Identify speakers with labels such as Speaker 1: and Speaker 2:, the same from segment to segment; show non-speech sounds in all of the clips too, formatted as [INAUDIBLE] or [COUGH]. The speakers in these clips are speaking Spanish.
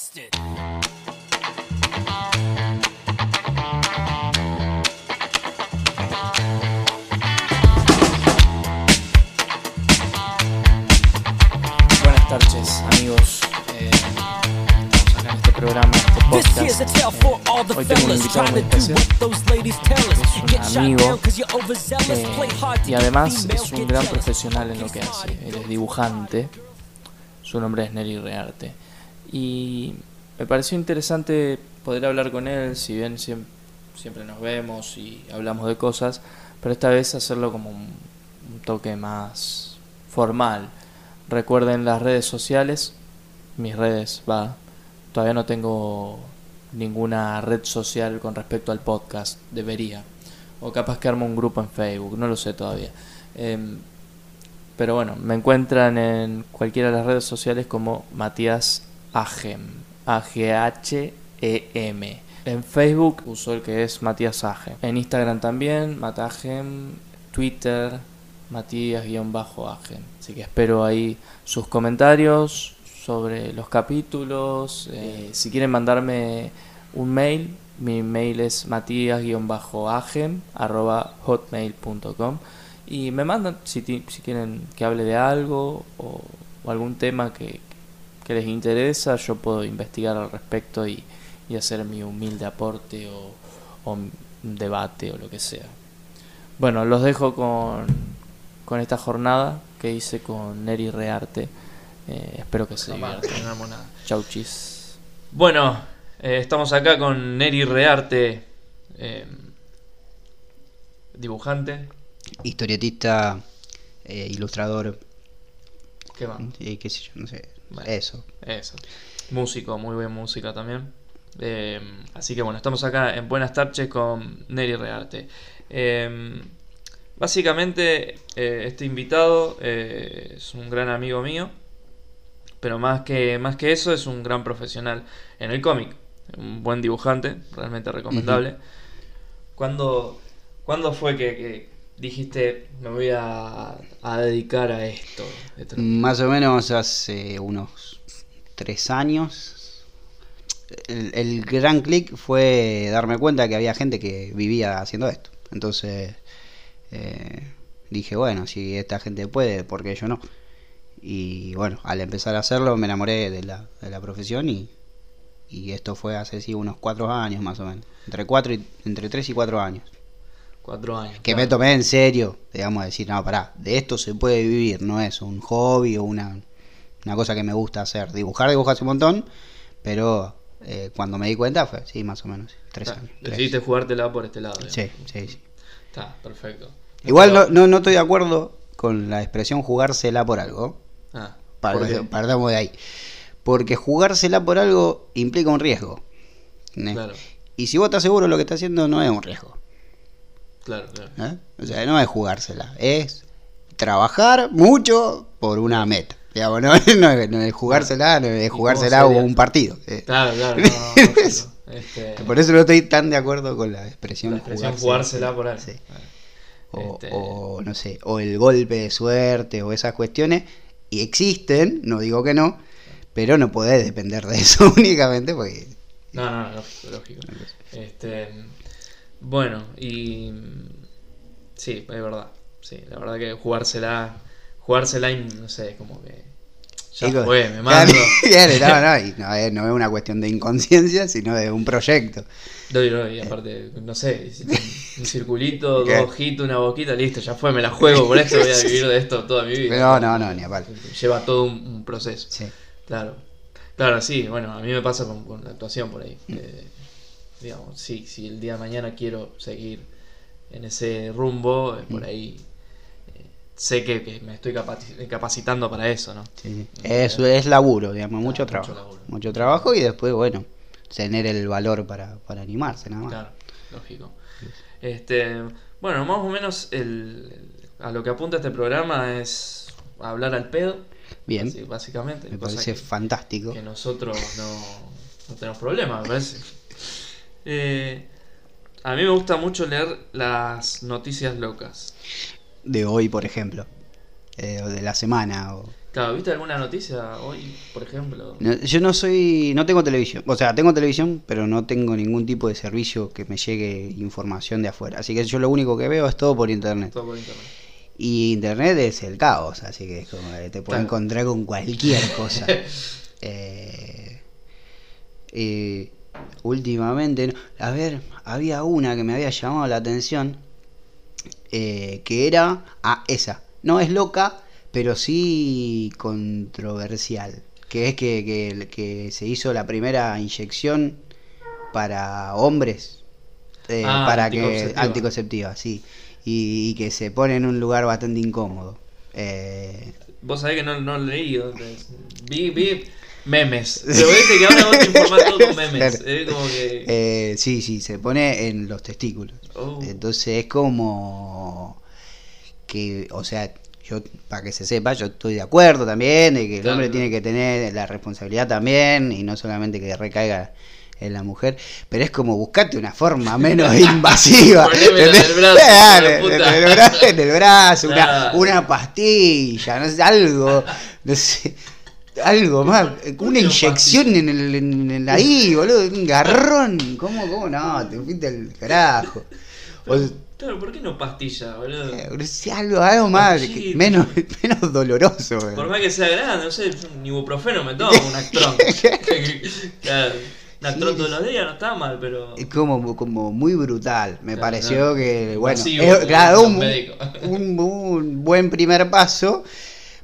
Speaker 1: busted.
Speaker 2: Eh,
Speaker 1: here's a tale for all the fellas trying to do what those ladies tell us. Get shot
Speaker 2: amigo,
Speaker 1: down 'cause you're overzealous.
Speaker 2: Eh,
Speaker 1: Play hard to
Speaker 2: y además es un
Speaker 1: get
Speaker 2: gran profesional en lo que hace. Él es dibujante. Su nombre es Neri Rearte. Y me pareció interesante poder hablar con él, si bien siem- siempre nos vemos y hablamos de cosas, pero esta vez hacerlo como un, un toque más formal. Recuerden las redes sociales, mis redes, va. Todavía no tengo ninguna red social con respecto al podcast, debería. O capaz que armo un grupo en Facebook, no lo sé todavía. Em, pero bueno, me encuentran en cualquiera de las redes sociales como Matías Agem. A-G-H-E-M. En Facebook uso el que es Matías Agem. En Instagram también, Matagem. Twitter, Matías-Agem. Así que espero ahí sus comentarios sobre los capítulos. eh, si quieren mandarme un mail, mi mail es matías-agem arroba hotmail.com y me mandan si, quieren que hable de algo o, o algún tema que, que les interesa, yo puedo investigar al respecto y, y hacer mi humilde aporte o, o un debate o lo que sea. Bueno, los dejo con, con esta jornada que hice con Neri Rearte. Eh, espero que se diviertan. Chau, chis. Bueno, eh, estamos acá con Neri Rearte, eh, dibujante.
Speaker 3: historietista, eh, ilustrador,
Speaker 2: ¿Qué va?
Speaker 3: y qué sé yo, no sé. Eso.
Speaker 2: Eso. Músico, muy buen música también. Eh, así que bueno, estamos acá en Buenas tardes con Neri Rearte. Eh, básicamente, eh, este invitado eh, es un gran amigo mío, pero más que, más que eso es un gran profesional en el cómic. Un buen dibujante, realmente recomendable. ¿Cuándo, cuándo fue que, que dijiste me voy a, dedicar a esto?
Speaker 3: Más o menos hace unos tres años. El, el gran clic fue darme cuenta que había gente que vivía haciendo esto. Entonces eh, dije, bueno, si esta gente puede, ¿por qué yo no? Y bueno, al empezar a hacerlo me enamoré de la, de la profesión y, y esto fue hace sí, unos cuatro años más o menos. Entre, cuatro y, entre tres y cuatro años.
Speaker 2: Cuatro años.
Speaker 3: que
Speaker 2: claro.
Speaker 3: me tomé en serio, digamos, decir, no, pará, de esto se puede vivir, no es un hobby o una, una cosa que me gusta hacer. Dibujar, dibujo hace un montón, pero eh, cuando me di cuenta fue, sí, más o menos, tres
Speaker 2: Está,
Speaker 3: años. tres.
Speaker 2: Decidiste jugártela por este lado. digamos.
Speaker 3: Sí, sí, sí.
Speaker 2: Está, perfecto.
Speaker 3: Igual no,
Speaker 2: Pero-
Speaker 3: no, no estoy de acuerdo con la expresión jugársela por algo,
Speaker 2: Ah, ¿por
Speaker 3: partamos de ahí. Porque jugársela por algo implica un riesgo. ¿eh?
Speaker 2: Claro,
Speaker 3: Y si vos estás seguro de lo que estás haciendo, no es un riesgo.
Speaker 2: Claro, claro.
Speaker 3: ¿eh? O sea, no es jugársela, es trabajar mucho por una meta. Digamos, no, es- [LAUGHS] no es, no es jugársela, no es jugársela
Speaker 2: sería?
Speaker 3: un partido. eh.
Speaker 2: Claro, claro. [LAUGHS] no. Este,
Speaker 3: Por eso no estoy tan de acuerdo con la expresión,
Speaker 2: la expresión jugársela por algo.
Speaker 3: Sí. O,
Speaker 2: Este,
Speaker 3: o, no sé, o el golpe de suerte o esas cuestiones. Y existen, no digo que no, pero no podés depender de eso [LAUGHS] únicamente porque...
Speaker 2: No, no, no, lógico, lógico. Este, bueno, y sí, es verdad. Sí, la verdad que jugársela, jugársela, y, no sé, como que ya
Speaker 3: Digo,
Speaker 2: fue, me [LAUGHS] mando.
Speaker 3: No, no, y no, es, no es una cuestión de inconsciencia, sino de un proyecto.
Speaker 2: No, y no, y aparte, no sé, un, circulito, [LAUGHS]
Speaker 3: ¿Qué?
Speaker 2: dos ojitos, una boquita, listo, ya fue, me la juego por esto, voy a [LAUGHS] vivir de esto toda mi vida.
Speaker 3: No, no, no, ni a palo.
Speaker 2: Lleva todo un, un proceso.
Speaker 3: Sí.
Speaker 2: Claro. Claro, sí, bueno, a mí me pasa con, con la actuación por ahí.
Speaker 3: Mm.
Speaker 2: Eh, digamos, sí, si el día de mañana quiero seguir en ese rumbo, eh,
Speaker 3: Mm.
Speaker 2: por ahí eh, sé que, que me estoy capaci- capacitando para eso, ¿no?
Speaker 3: Sí, sí. Eso es laburo, digamos, mucho
Speaker 2: Claro, mucho
Speaker 3: trabajo.
Speaker 2: laburo.
Speaker 3: Mucho trabajo y después, bueno, tener el valor para, para animarse, nada más.
Speaker 2: Claro, lógico. Este, bueno, más o menos el, a lo que apunta este programa es hablar al pedo.
Speaker 3: Bien,
Speaker 2: así, básicamente.
Speaker 3: me parece
Speaker 2: que-
Speaker 3: fantástico.
Speaker 2: que nosotros no, no tenemos problema, me parece. Eh, a mí me gusta mucho leer las noticias locas.
Speaker 3: De hoy, por ejemplo, eh, o de la semana. O...
Speaker 2: Claro, ¿viste alguna noticia hoy, por ejemplo?
Speaker 3: No, Yo no soy, no tengo televisión, o sea, tengo televisión, pero no tengo ningún tipo de servicio que me llegue información de afuera. Así que yo lo único que veo es todo por internet.
Speaker 2: Todo por internet.
Speaker 3: Y internet es el caos, así que es como que te puedes
Speaker 2: Claro.
Speaker 3: encontrar con cualquier cosa. [LAUGHS] Eh, y últimamente, a ver, había una que me había llamado la atención, eh, que era, ah, esa, no es loca, pero sí controversial, que es que, que- que se hizo la primera inyección para hombres, eh,
Speaker 2: Ah,
Speaker 3: para que
Speaker 2: anticonceptiva.
Speaker 3: anticonceptiva, sí, y, y que se pone en un lugar bastante incómodo. Eh,
Speaker 2: Vos sabés que no, no leí. Vi, vi memes. [LAUGHS] Pero viste que ahora vos te informás todo con memes.
Speaker 3: Claro.
Speaker 2: Es como que.
Speaker 3: Eh, sí, sí, se pone en los testículos.
Speaker 2: Oh.
Speaker 3: Entonces es como que, o sea, yo, para que se sepa, yo estoy de acuerdo también de que el
Speaker 2: Claro,
Speaker 3: hombre
Speaker 2: claro.
Speaker 3: tiene que tener la responsabilidad también y no solamente que recaiga en la mujer, pero es como buscarte una forma menos [LAUGHS] invasiva.
Speaker 2: En el brazo,
Speaker 3: en el brazo, en el brazo, una,
Speaker 2: Claro.
Speaker 3: una pastilla, no sé, algo, no sé. Algo más,
Speaker 2: ¿Por
Speaker 3: una inyección en el, en el ahí, boludo, un garrón. ¿Cómo, cómo no? Te fuiste al carajo. O,
Speaker 2: Claro, ¿por qué no pastilla, boludo?
Speaker 3: eh, algo, algo más, que- menos, [LAUGHS] menos doloroso.
Speaker 2: Por
Speaker 3: boludo.
Speaker 2: más que sea grande, no sé, un ibuprofeno me tomo, un actrón. [LAUGHS] claro, un actrón
Speaker 3: Sí.
Speaker 2: todos los días no está mal, pero.
Speaker 3: Es como, como muy brutal. Me
Speaker 2: Claro,
Speaker 3: pareció
Speaker 2: claro.
Speaker 3: que, bueno, es- claro,
Speaker 2: un
Speaker 3: buen primer paso,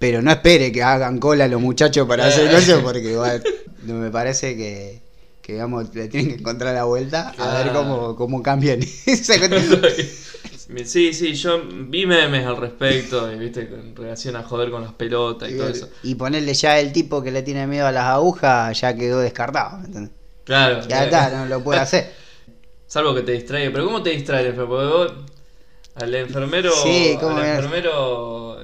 Speaker 3: pero no espere que hagan cola los muchachos para hacer eso, porque igual, me parece que, que digamos, le tienen que encontrar la vuelta a ver cómo, cómo cambian. [LAUGHS] [LAUGHS]
Speaker 2: Sí, sí, yo vi memes al respecto, y, viste, en relación a joder con las pelotas y todo eso.
Speaker 3: Y ponerle ya el tipo que le tiene miedo a las agujas, ya quedó descartado. ¿me entendés?
Speaker 2: Claro.
Speaker 3: Ya está, no lo puede [LAUGHS] hacer.
Speaker 2: Salvo que te distraiga. Pero ¿cómo te distrae el enfermero? Porque vos, al enfermero.
Speaker 3: Sí, ¿cómo
Speaker 2: al enfermero.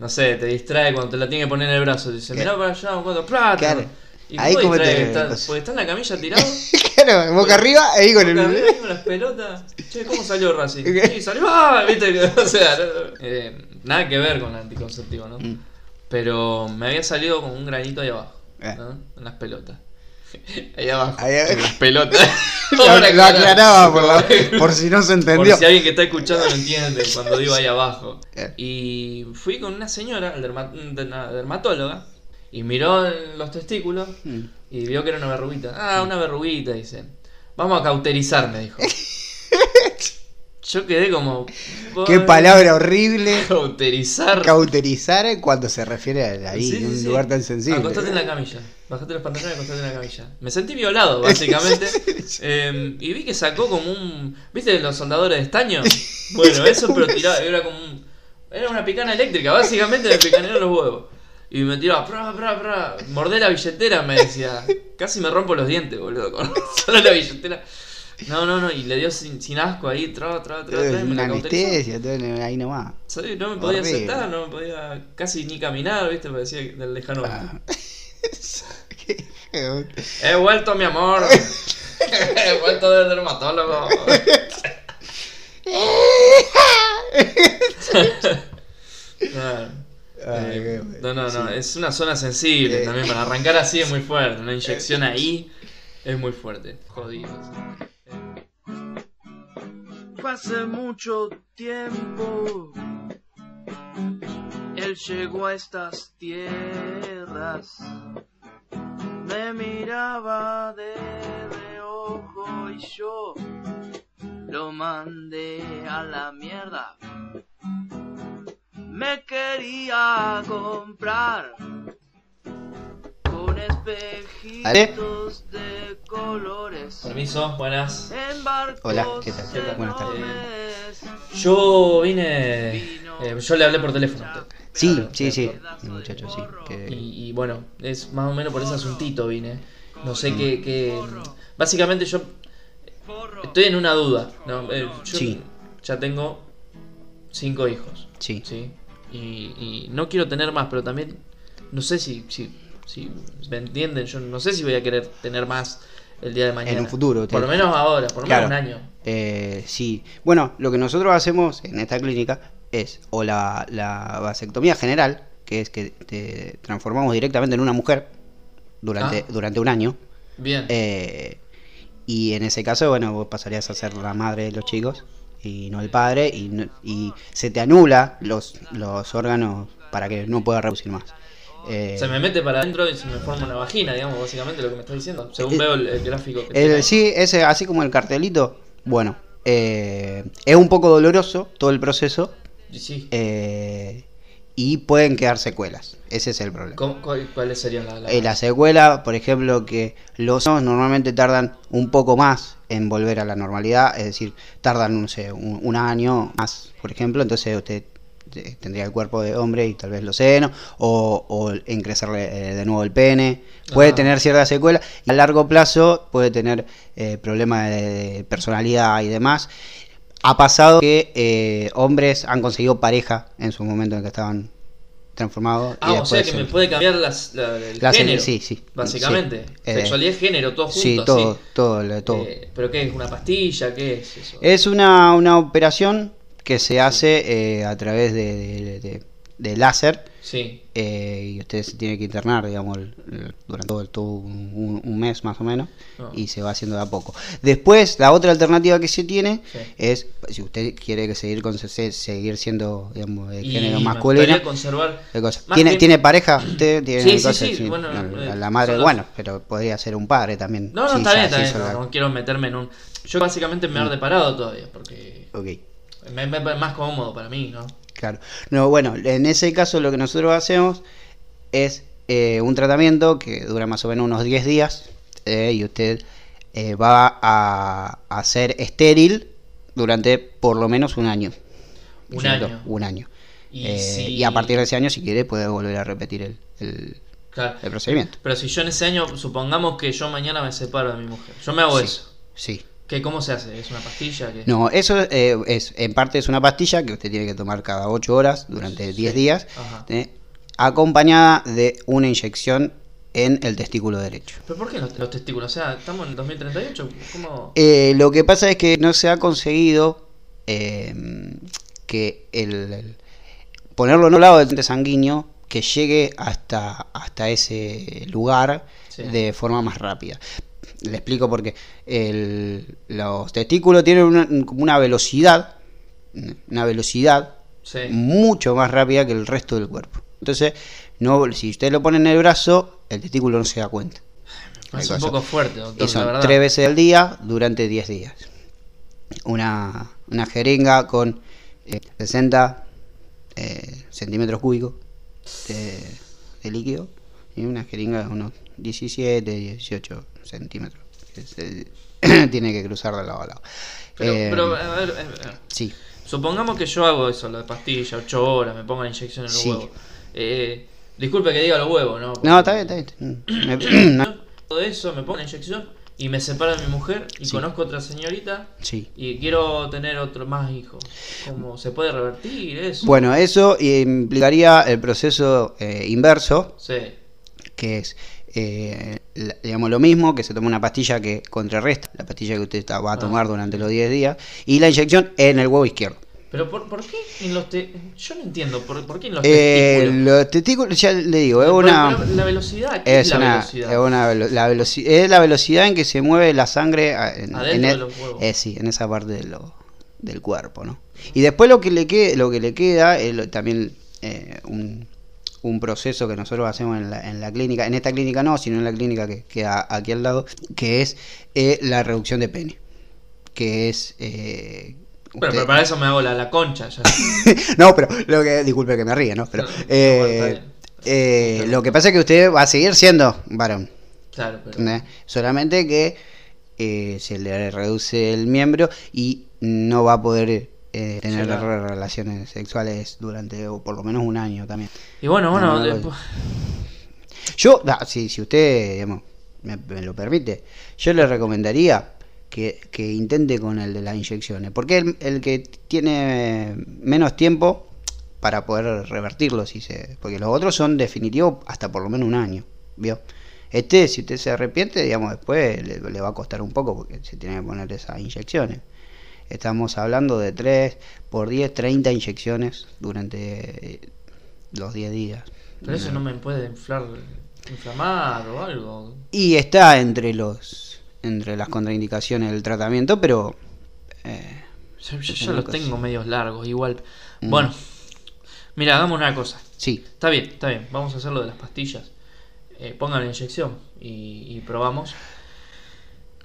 Speaker 2: No sé, te distrae cuando te la tiene que poner en el brazo. Te dice, mirá para allá, un cuatro plata.
Speaker 3: Claro.
Speaker 2: Y
Speaker 3: Ahí como te-
Speaker 2: distrae, está- porque está en la camilla tirado. [LAUGHS]
Speaker 3: claro, boca arriba, ahí con
Speaker 2: arriba,
Speaker 3: el.
Speaker 2: ahí con las pelotas. Che, ¿cómo salió Racing? Sí, salió. ¡Ah! ¿Viste? [LAUGHS] O sea, eh, nada que ver con el anticonceptivo, ¿no?
Speaker 3: Mm.
Speaker 2: Pero me había salido con un granito ahí abajo,
Speaker 3: Eh.
Speaker 2: ¿no? En las pelotas. [LAUGHS] Ahí abajo.
Speaker 3: Ahí abajo.
Speaker 2: Las pelotas. [LAUGHS]
Speaker 3: Lo, aclaraba por, la- [LAUGHS] por si no se
Speaker 2: Por
Speaker 3: entendió.
Speaker 2: si alguien que está escuchando no entiende cuando digo ahí abajo.
Speaker 3: Eh.
Speaker 2: Y fui con una señora, una dermatóloga, y miró los testículos
Speaker 3: Mm.
Speaker 2: y vio que era una verruguita. Ah, una verruguita, dice. Vamos a cauterizar, me dijo. Yo quedé como.
Speaker 3: Qué palabra horrible.
Speaker 2: Cauterizar.
Speaker 3: Cauterizar cuando se refiere a ahí,
Speaker 2: Sí,
Speaker 3: en
Speaker 2: sí,
Speaker 3: un
Speaker 2: sí.
Speaker 3: lugar tan sensible.
Speaker 2: Acostate en la camilla. Bajate los pantalones y acostate en la camilla. Me sentí violado, [LAUGHS] básicamente. Eh, y vi que sacó como un. ¿Viste los soldadores de estaño? [LAUGHS] Bueno, eso, pero tiraba. Era como un. Era una picana eléctrica, básicamente me picanearon los huevos. Y me tiraba, pra, pra, pra. Mordé la billetera, me decía. Casi me rompo los dientes, boludo, con [LAUGHS] solo la billetera. No, no, no, y le dio sin, sin asco ahí, tra, tra, tra,
Speaker 3: Una anestesia, todo ahí nomás.
Speaker 2: ¿Sabes? No me podía
Speaker 3: Horrible.
Speaker 2: sentar, no me podía casi ni caminar, ¿viste? Parecía del lejano.
Speaker 3: Ah. [LAUGHS]
Speaker 2: He vuelto, mi amor. [LAUGHS] He vuelto del dermatólogo. [LAUGHS]
Speaker 3: Ay,
Speaker 2: no, no, no,
Speaker 3: sí.
Speaker 2: es una zona sensible
Speaker 3: Eh.
Speaker 2: también. Para arrancar así es muy fuerte. Una inyección ahí es muy fuerte. Jodido. Hace mucho tiempo. Él llegó a estas tierras. Me miraba de reojo y yo lo mandé a la mierda. Me quería comprar espejitos de colores. Permiso, buenas.
Speaker 3: Hola, ¿qué tal?
Speaker 2: ¿Qué tal?
Speaker 3: Buenas tardes.
Speaker 2: Yo vine. eh, yo le hablé por teléfono.
Speaker 3: Sí, sí, sí. muchacho, sí. que-
Speaker 2: Y, y bueno, es más o menos por ese asuntito vine. No sé qué. qué- Básicamente yo estoy en una duda. ¿no? Eh, yo
Speaker 3: Sí.
Speaker 2: ya tengo cinco hijos.
Speaker 3: Sí.
Speaker 2: ¿sí? Y, y no quiero tener más, pero también no sé si, si, si me entienden. Yo no sé si voy a querer tener más el día de mañana.
Speaker 3: un futuro,
Speaker 2: Por lo menos ahora, por lo
Speaker 3: Claro.
Speaker 2: menos un año.
Speaker 3: Eh, sí. Bueno, lo que nosotros hacemos en esta clínica es o la, la vasectomía general, que es que te transformamos directamente en una mujer durante,
Speaker 2: Ah.
Speaker 3: durante un año.
Speaker 2: Bien.
Speaker 3: Eh, y en ese caso, bueno, vos pasarías a ser la madre de los chicos y no el padre, y, y se te anula los, los órganos para que no pueda reproducir más. Eh,
Speaker 2: se me mete para adentro y se me forma una vagina, digamos, básicamente lo que me estás diciendo. Según
Speaker 3: Eh,
Speaker 2: veo el, el gráfico que
Speaker 3: el- sí, ese, así como el cartelito, bueno, eh, es un poco doloroso todo el proceso
Speaker 2: sí.
Speaker 3: y pueden quedar secuelas. Ese es el problema.
Speaker 2: ¿Cómo- cuál- ¿Cuáles serían las la,
Speaker 3: la secuela, por ejemplo, que los ojos normalmente tardan un poco más en volver a la normalidad, es decir, tardan, no sé, un, un año más, por ejemplo, entonces usted tendría el cuerpo de hombre y tal vez los senos, o, o en crecerle eh, de nuevo el pene, puede
Speaker 2: Ajá.
Speaker 3: tener cierta secuela, y a largo plazo puede tener eh, problemas de, personalidad y demás. Ha pasado que eh, hombres han conseguido pareja en su momento en que estaban transformados. y
Speaker 2: Ah, o sea que
Speaker 3: se-
Speaker 2: me puede cambiar las, la- el
Speaker 3: La
Speaker 2: género.
Speaker 3: sí, sí,
Speaker 2: Básicamente.
Speaker 3: sí. Eh,
Speaker 2: Sexualidad y género, todo junto.
Speaker 3: Sí,
Speaker 2: así.
Speaker 3: todo, todo, todo.
Speaker 2: Eh, ¿Pero qué es? ¿Una pastilla? ¿Qué es eso?
Speaker 3: Es una, una operación que se hace eh, a través de, de- de- de láser
Speaker 2: Sí.
Speaker 3: eh, y usted se tiene que internar, digamos, el- el- durante todo, todo un, un mes más o menos
Speaker 2: Ah.
Speaker 3: y se va haciendo de a poco. Después, la otra alternativa que se tiene
Speaker 2: Sí.
Speaker 3: es, si usted quiere seguir con se- seguir siendo, digamos, de género masculino,
Speaker 2: conservar.
Speaker 3: ¿Tiene, ¿Tiene pareja? ¿Usted tiene
Speaker 2: Sí, sí,
Speaker 3: cosas?
Speaker 2: sí, bueno,
Speaker 3: la,
Speaker 2: eh,
Speaker 3: la madre,
Speaker 2: los-
Speaker 3: bueno, pero podría ser un padre también.
Speaker 2: No, no, está
Speaker 3: ya
Speaker 2: bien, está bien. No,
Speaker 3: la-
Speaker 2: no quiero meterme en un. Yo básicamente me he deparado todavía, porque
Speaker 3: Ok.
Speaker 2: Me, más cómodo para mí, ¿no?
Speaker 3: Claro. No, bueno, en ese caso lo que nosotros hacemos es eh, un tratamiento que dura más o menos unos 10 días eh, y usted eh, va a, a ser estéril durante por lo menos un año.
Speaker 2: Un
Speaker 3: ¿cierto?
Speaker 2: año.
Speaker 3: Un año.
Speaker 2: Y si-
Speaker 3: y a partir de ese año, si quiere, puede volver a repetir el, el-
Speaker 2: Claro.
Speaker 3: el procedimiento.
Speaker 2: Pero si yo en ese año, supongamos que yo mañana me separo de mi mujer. Yo me hago
Speaker 3: Sí,
Speaker 2: eso.
Speaker 3: Sí.
Speaker 2: ¿Qué, ¿Cómo se hace? ¿Es una pastilla? ¿Qué?
Speaker 3: No, eso eh, es en parte es una pastilla que usted tiene que tomar cada 8 horas durante 10 días, eh, acompañada de una inyección en el testículo derecho.
Speaker 2: ¿Pero por qué los, los testículos? O sea, estamos en el 2038. ¿Cómo?
Speaker 3: Eh, lo que pasa es que no se ha conseguido eh, que el, el- ponerlo en un lado del torrente sanguíneo que llegue hasta, hasta ese lugar
Speaker 2: Sí.
Speaker 3: de forma más rápida. Le explico porque el- los testículos tienen una, como una velocidad, una velocidad
Speaker 2: Sí.
Speaker 3: mucho más rápida que el resto del cuerpo. Entonces, no, si usted lo pone en el brazo, el testículo no se da cuenta.
Speaker 2: Es
Speaker 3: Hay
Speaker 2: un poco fuerte, doctor,
Speaker 3: Y
Speaker 2: la
Speaker 3: son
Speaker 2: verdad.
Speaker 3: tres veces al día durante 10 días. Una, una jeringa con eh, 60 eh, centímetros cúbicos de, de líquido y una jeringa de unos 17, 18 centímetros. que se- [COUGHS] tiene que cruzar de lado a lado.
Speaker 2: Pero,
Speaker 3: Eh,
Speaker 2: pero, a ver, a ver,
Speaker 3: sí,
Speaker 2: supongamos que yo hago eso, la pastilla, 8 horas, me pongo la inyección en los
Speaker 3: Sí.
Speaker 2: huevos. Eh, disculpe que diga los huevos, ¿no?
Speaker 3: no, está bien, está bien. [COUGHS] Me- [COUGHS]
Speaker 2: Todo eso, me pongo la inyección y me separo de mi mujer y
Speaker 3: Sí.
Speaker 2: conozco otra señorita
Speaker 3: sí.
Speaker 2: y quiero tener otro más hijos. ¿Cómo se puede revertir eso?
Speaker 3: Bueno, eso implicaría el proceso eh, inverso,
Speaker 2: Sí.
Speaker 3: Que es eh, digamos lo mismo, que se toma una pastilla que contrarresta la pastilla que usted va a tomar durante los 10 días, y la inyección en el huevo izquierdo.
Speaker 2: Pero ¿por, por qué en los te... Yo no entiendo, ¿por, por qué en los
Speaker 3: Eh,
Speaker 2: testículos?
Speaker 3: los testículos, ya le digo, es una...
Speaker 2: la velocidad, ¿qué es,
Speaker 3: Es
Speaker 2: la
Speaker 3: una,
Speaker 2: velocidad?
Speaker 3: es una la veloci- es la velocidad en que se mueve la sangre a- en,
Speaker 2: Adentro
Speaker 3: en
Speaker 2: de
Speaker 3: el-
Speaker 2: los huevos.
Speaker 3: eh, sí, en esa parte de lo- del cuerpo, ¿no? Y después lo que le queda, lo que le queda es lo- también eh, un, un proceso que nosotros hacemos en la, en la clínica, en esta clínica no, sino en la clínica que queda aquí al lado, que es eh, la reducción de pene, que es eh, usted-
Speaker 2: pero para eso me hago la, la concha ya. [LAUGHS]
Speaker 3: no, pero lo que disculpe que me ríe, ¿no? Pero
Speaker 2: No,
Speaker 3: eh, eh, lo que pasa es que usted va a seguir siendo varón.
Speaker 2: Claro, pero...
Speaker 3: Solamente que eh, se le reduce el miembro y no va a poder eh, tener relaciones sexuales durante o por lo menos un año también.
Speaker 2: Y bueno, bueno,
Speaker 3: No,
Speaker 2: después-
Speaker 3: Yo, da, si, si usted digamos, me, me lo permite, yo le recomendaría que, que intente con el de las inyecciones, porque el, el que tiene menos tiempo para poder revertirlo, si se, porque los otros son definitivos hasta por lo menos un año, ¿vio? Este, si usted se arrepiente, digamos, después le, le va a costar un poco porque se tiene que poner esas inyecciones. Estamos hablando de 3 por 10, 30 inyecciones durante los 10 días.
Speaker 2: Pero eso no me puede inflar, inflamar o algo.
Speaker 3: Y está entre los entre las contraindicaciones del tratamiento, pero eh,
Speaker 2: Yo, yo los tengo medios largos, igual.
Speaker 3: Mm.
Speaker 2: Bueno, mira, hagamos una cosa.
Speaker 3: sí,
Speaker 2: Está bien, está bien. Vamos a hacer lo de las pastillas. Eh, pongan la inyección y, y probamos.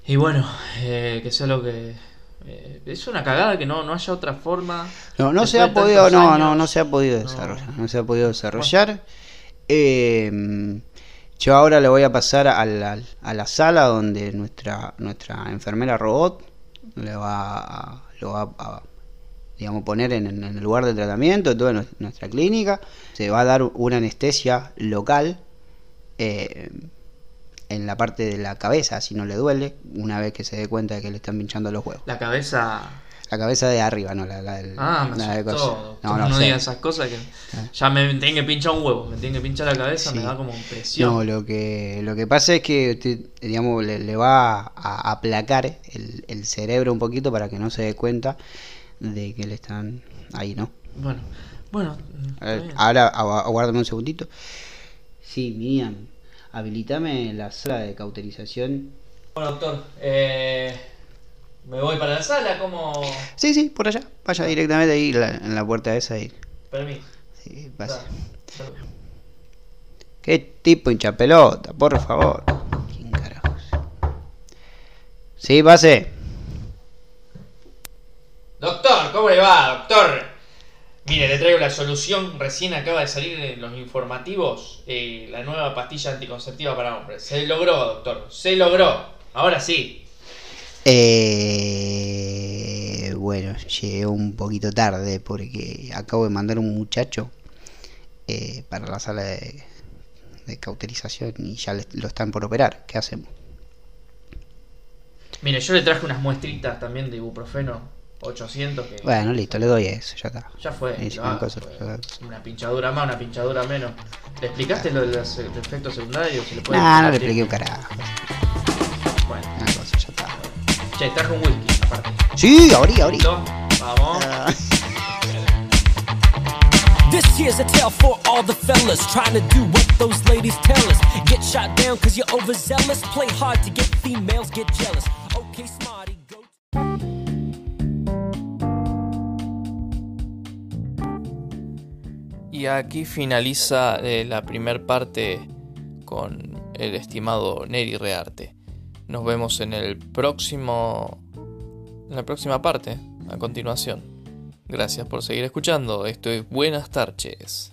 Speaker 2: Y bueno, eh, que sea lo que. Eh, es una cagada que no, no haya otra forma.
Speaker 3: No, no se ha podido, no,
Speaker 2: años.
Speaker 3: no, no se ha podido desarrollar, no se ha podido desarrollar. Eh, yo ahora le voy a pasar a la, a la sala donde nuestra nuestra enfermera robot le va a, lo va a, digamos poner en, en el lugar de tratamiento de toda nues- nuestra clínica. Se va a dar una anestesia local eh, en la parte de la cabeza, si no le duele, una vez que se dé cuenta de que le están pinchando los huevos.
Speaker 2: La cabeza.
Speaker 3: La cabeza de arriba, no la, la del-
Speaker 2: Ah, me
Speaker 3: la de
Speaker 2: doctor, No,
Speaker 3: sé.
Speaker 2: digas esas cosas que.
Speaker 3: Ah.
Speaker 2: Ya me tienen que pinchar un huevo, me tienen que pinchar la cabeza, me da como presión.
Speaker 3: No, lo que, lo que pasa es que usted, digamos, le, le va a aplacar el, el cerebro un poquito para que no se dé cuenta de que le están ahí, ¿no?
Speaker 2: Bueno, bueno.
Speaker 3: Ahora agu- aguárdame un segundito. Sí, Miriam, habilitame la sala de cauterización.
Speaker 2: Bueno, doctor, eh, me voy para la sala, como.
Speaker 3: Sí, sí, por allá. Vaya directamente ahí la- en la puerta esa y
Speaker 2: Permiso.
Speaker 3: sí, pase.
Speaker 2: Dale.
Speaker 3: ¿Qué tipo hincha pelota? Por favor. ¿Quién carajos? Sí, pase.
Speaker 2: Doctor, ¿cómo le va, doctor? Mire, le traigo la solución. Recién acaba de salir en los informativos eh, la nueva pastilla anticonceptiva para hombres. Se logró, doctor. Se logró. Ahora sí.
Speaker 3: Eh, bueno, llegué un poquito tarde porque acabo de mandar un muchacho eh, para la sala de, de cauterización y ya le- lo están por operar. ¿Qué hacemos?
Speaker 2: Mire, yo le traje unas muestritas también de ibuprofeno 800 que
Speaker 3: Bueno, listo, le doy eso, ya está.
Speaker 2: ya fue. Hago,
Speaker 3: cosa,
Speaker 2: fue. Una pinchadura más, una pinchadura menos. ¿Le explicaste lo de los eh, efectos secundarios? ¿Se le puede
Speaker 3: Nah, no le expliqué un carajo.
Speaker 2: Bueno,
Speaker 3: Una cosa, ya está.
Speaker 2: che, traje un whisky aparte.
Speaker 3: Sí, abrí, abrí.
Speaker 2: ¿Listo? Vamos.
Speaker 3: Ah,
Speaker 1: This here's a tale for all the fellas trying to do what those ladies tell us. Get shot down cause you're overzealous. Play hard to get females, get jealous. Okay, smarty,
Speaker 2: Y aquí finaliza eh, la primer parte con el estimado Neri Rearte. Nos vemos en el próximo. En la próxima parte, a continuación. Gracias por seguir escuchando. Esto es Buenas tardes.